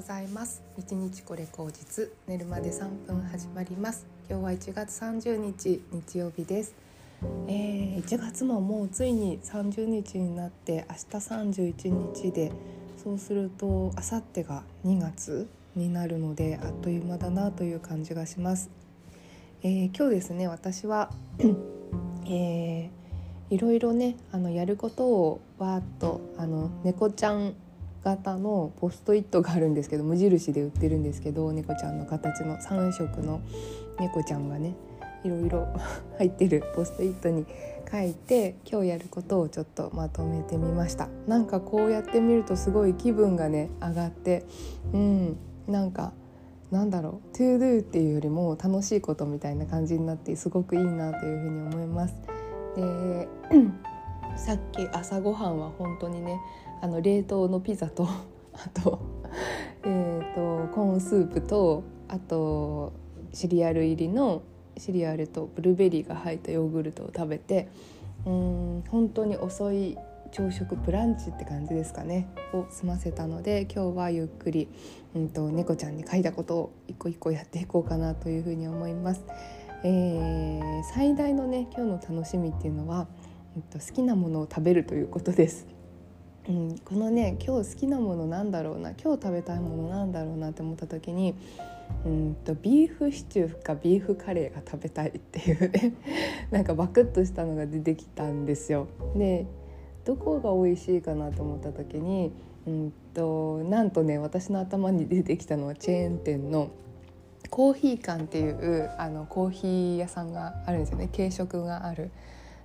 ございます。一日これ口実寝るまで3分始まります。今日は1月30日日曜日です、えー、1月ももうついに30日になって明日31日でそうすると明後日が2月になるのであっという間だなという感じがします、えー、今日ですね私はえー、いろいろねあのやることをわーっとあの猫ちゃん型のポストイットがあるんですけど無印で売ってるんですけど猫ちゃんの形の3色の猫ちゃんがねいろいろ 入ってるポストイットに書いて今日やることをちょっとまとめてみましたなんかこうやってみるとすごい気分がね上がってうんなんかなんだろう to do っていうよりも楽しいことみたいな感じになってすごくいいなというふうに思います。でさっき朝ごはんは本当にねあの冷凍のピザと あと,えーとコーンスープとあとシリアル入りのシリアルとブルーベリーが入ったヨーグルトを食べてうん本当に遅い朝食ブランチって感じですかねを済ませたので今日はゆっくり、うんと、猫ちゃんに書いたことを一個一個やっていこうかなというふうに思います。えー、最大のね今日の楽しみっていうのは、と好きなものを食べるということです。うん、このね今日好きなものなんだろうな今日食べたいものなんだろうなって思った時にうんとビーフシチューかビーフカレーが食べたいっていうね なんかバクッとしたのが出てきたんですよ。でどこが美味しいかなと思った時にうんとなんとね私の頭に出てきたのはチェーン店のコーヒー館っていうあのコーヒー屋さんがあるんですよね軽食がある。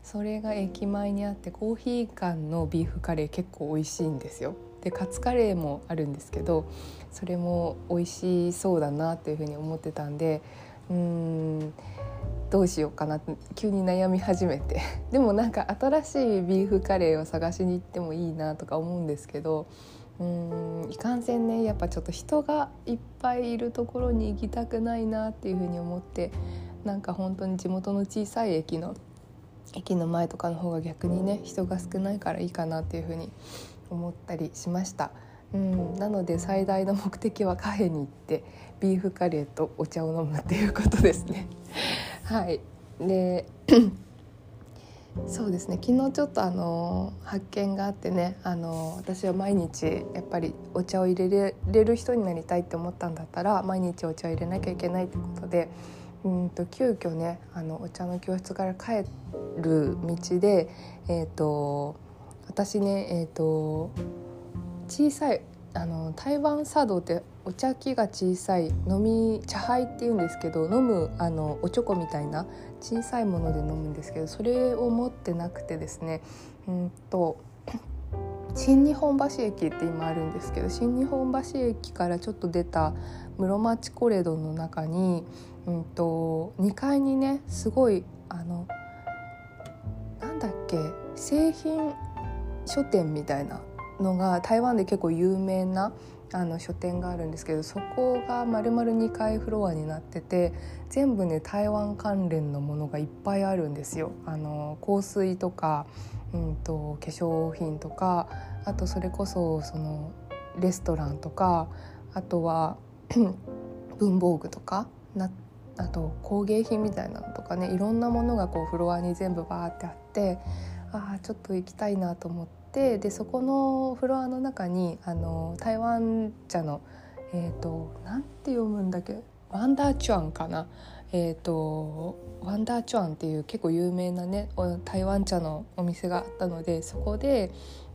それが駅前にあってコーヒー館のビーフカレー結構美味しいんですよ。でカツカレーもあるんですけどそれも美味しそうだなっていうふうに思ってたんでうんどうしようかなって急に悩み始めて でもなんか新しいビーフカレーを探しに行ってもいいなとか思うんですけどうんいかんせんねやっぱちょっと人がいっぱいいるところに行きたくないなっていうふうに思ってなんか本当に地元の小さい駅の駅の前とかの方が逆にね人が少ないからいいかなっていうふうに思ったりしました。うん、なので最大の目的はカフェに行ってビーフカレーとお茶を飲むっていうことですね。はいで そうですね昨日ちょっとあの発見があってねあの私は毎日やっぱりお茶を入れれる人になりたいって思ったんだったら毎日お茶を入れなきゃいけないってことでうんと急遽ねあのお茶の教室から帰る道で、えーと、私ね、えーと、小さいあの台湾茶道ってお茶器が小さい飲み茶杯っていうんですけど飲むあのおちょこみたいな小さいもので飲むんですけどそれを持ってなくてですねうんと新日本橋駅って今あるんですけど新日本橋駅からちょっと出た室町コレドの中に、うんと、2階にねすごいあのなんだっけ製品書店みたいなのが台湾で結構有名なあの書店があるんですけどそこが丸々2階フロアになってて全部ね台湾関連のものがいっぱいあるんですよ。あの香水とか、うんと、化粧品とかあとそれこそそのレストランとかあとは 文房具とかなあと工芸品みたいなのとかねいろんなものがこうフロアに全部バーってあってああちょっと行きたいなと思って。でそこのフロアの中にあの台湾茶のえっ、ー、となんて読むんだっけ？ワンダーチュアンかな？えーと、ワンダーチュアンっていう結構有名なね台湾茶のお店があったのでそこで、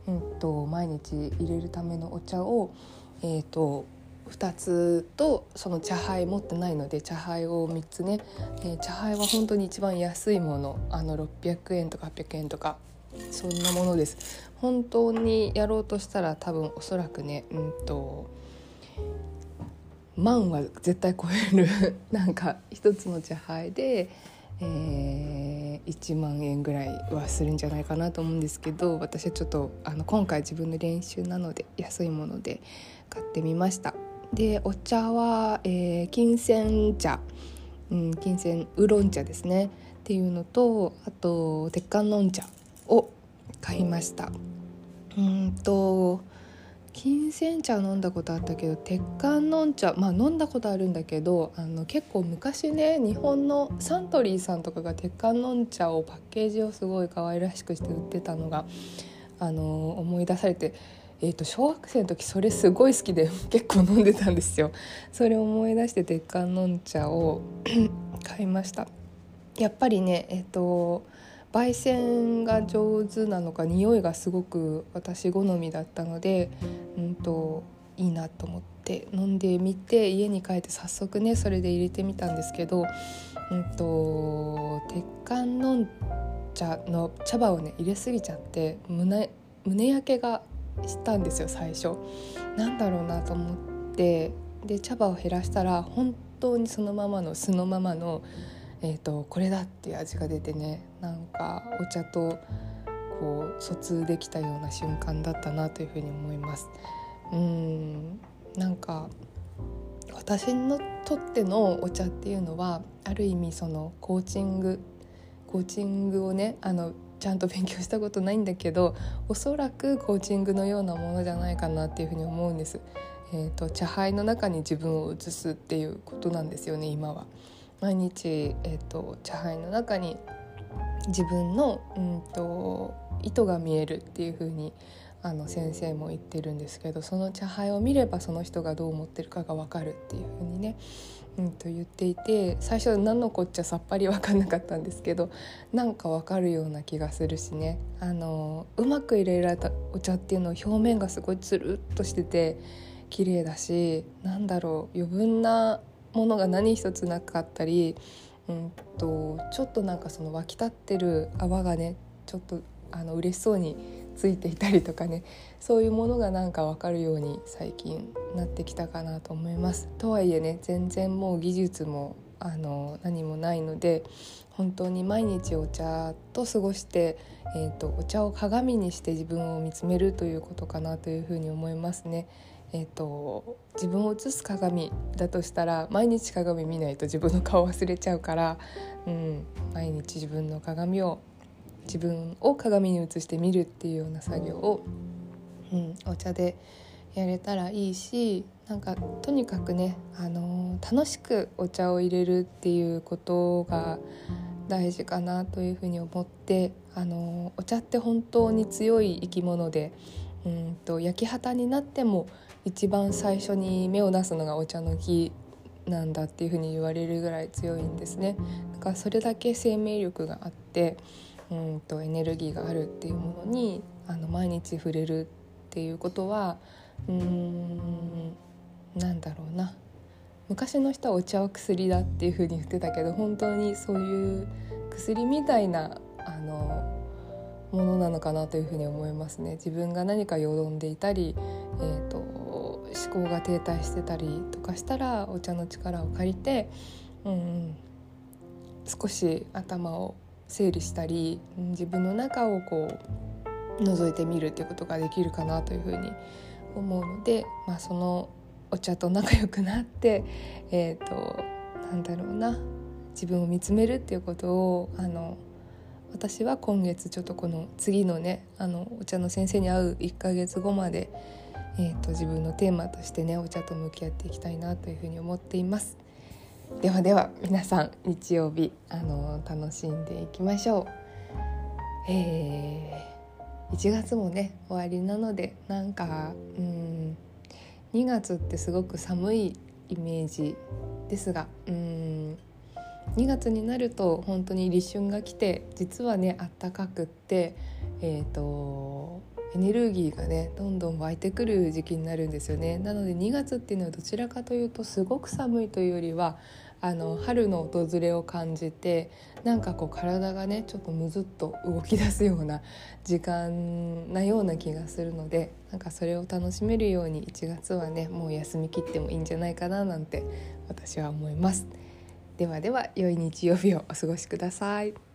うんと、毎日入れるためのお茶を、えーと、2つとその茶杯持ってないので茶杯を3つね、えー、茶杯は本当に一番安いものあの600円とか800円とかそんなものです。本当にやろうとしたら多分おそらくねうんと万は絶対超える なんか一つの茶杯で、えー、1万円ぐらいはするんじゃないかなと思うんですけど私はちょっとあの今回自分の練習なので安いもので買ってみました。でお茶は、えー、金銭茶、うん、金銭ウーロン茶ですね。っていうのとあと鉄観音茶を買いました。うんと金銭茶飲んだことあったけど鉄管のん茶まあ飲んだことあるんだけどあの結構昔ね日本のサントリーさんとかが鉄管のん茶をパッケージをすごい可愛らしくして売ってたのがあの思い出されて。えーと、小学生の時それすごい好きで 結構飲んでたんですよそれを思い出して鉄管のん茶を 買いましたやっぱりねえっ、ー、と焙煎が上手なのか匂いがすごく私好みだったので、うんと、いいなと思って飲んでみて家に帰って早速ねそれで入れてみたんですけど、うんと、鉄管の茶の茶葉をね入れすぎちゃって胸胸焼けがしたんですよ最初。なんだろうなと思ってで茶葉を減らしたら本当にそのままの素のままのえーと、これだっていう味が出てねなんかお茶とこう疎通できたような瞬間だったなというふうに思います。うんなんか私にとってのお茶っていうのはある意味そのコーチングコーチングをねあのちゃんと勉強したことないんだけどおそらくコーチングのようなものじゃないかなっていうふうに思うんです。えーと茶杯の中に自分を移すっていうことなんですよね今は。毎日、えーと、茶杯の中に自分の、うんと、意図が見えるっていう風にあの先生も言ってるんですけどその茶杯を見ればその人がどう思ってるかが分かるっていう風にね、うん、と言っていて最初何のこっちゃさっぱり分かんなかったんですけどなんか分かるような気がするしね。あのうまく入れられたお茶っていうのは表面がすごいつるっとしてて綺麗だしなんだろう余分なものが何一つなかったり、うんと、ちょっとなんかその沸き立ってる泡がねちょっとあの嬉しそうについていたりとかねそういうものがなんか分かるように最近なってきたかなと思います。とはいえね全然もう技術もあの何もないので本当に毎日お茶と過ごして、えーとお茶を鏡にして自分を見つめるということかなというふうに思いますね。えーと、自分を映す鏡だとしたら毎日鏡見ないと自分の顔忘れちゃうから、うん、毎日自分の鏡を自分を鏡に映して見るっていうような作業を、うん、お茶でやれたらいいしなんかとにかくね、あのー、楽しくお茶を入れるっていうことが大事かなというふうに思って、あのー、お茶って本当に強い生き物でうんと焼き畑になっても一番最初に芽を出すのがお茶の木なんだっていうふうに言われるぐらい強いんですね。だからそれだけ生命力があってうんとエネルギーがあるっていうものにあの毎日触れるっていうことはうんなんだろうな昔の人はお茶は薬だっていうふうに言ってたけど本当にそういう薬みたいなあのものなのかなというふうに思いますね。自分が何かよどんでいたり、えーと思考が停滞してたりとかしたらお茶の力を借りて、うん、少し頭を整理したり自分の中をこう覗いてみるっていうことができるかなというふうに思うので、まあ、そのお茶と仲良くなって、えーと、なんだろうな自分を見つめるっていうことをあの私は今月ちょっとこの次のねあのお茶の先生に会う1ヶ月後までえーと、自分のテーマとしてねお茶と向き合っていきたいなというふうに思っています。ではでは皆さん日曜日あの楽しんでいきましょう、えー、1月もね終わりなのでなんかうん2月ってすごく寒いイメージですがうん2月になると本当に立春が来て実はねあったかくってえ、ー、とエネルギーがねどんどん湧いてくる時期になるんですよねなので2月っていうのはどちらかというとすごく寒いというよりはあの春の訪れを感じてなんかこう体がねちょっとむずっと動き出すような時間なような気がするのでなんかそれを楽しめるように1月はねもう休みきってもいいんじゃないかななんて私は思います。ではでは良い日曜日をお過ごしください。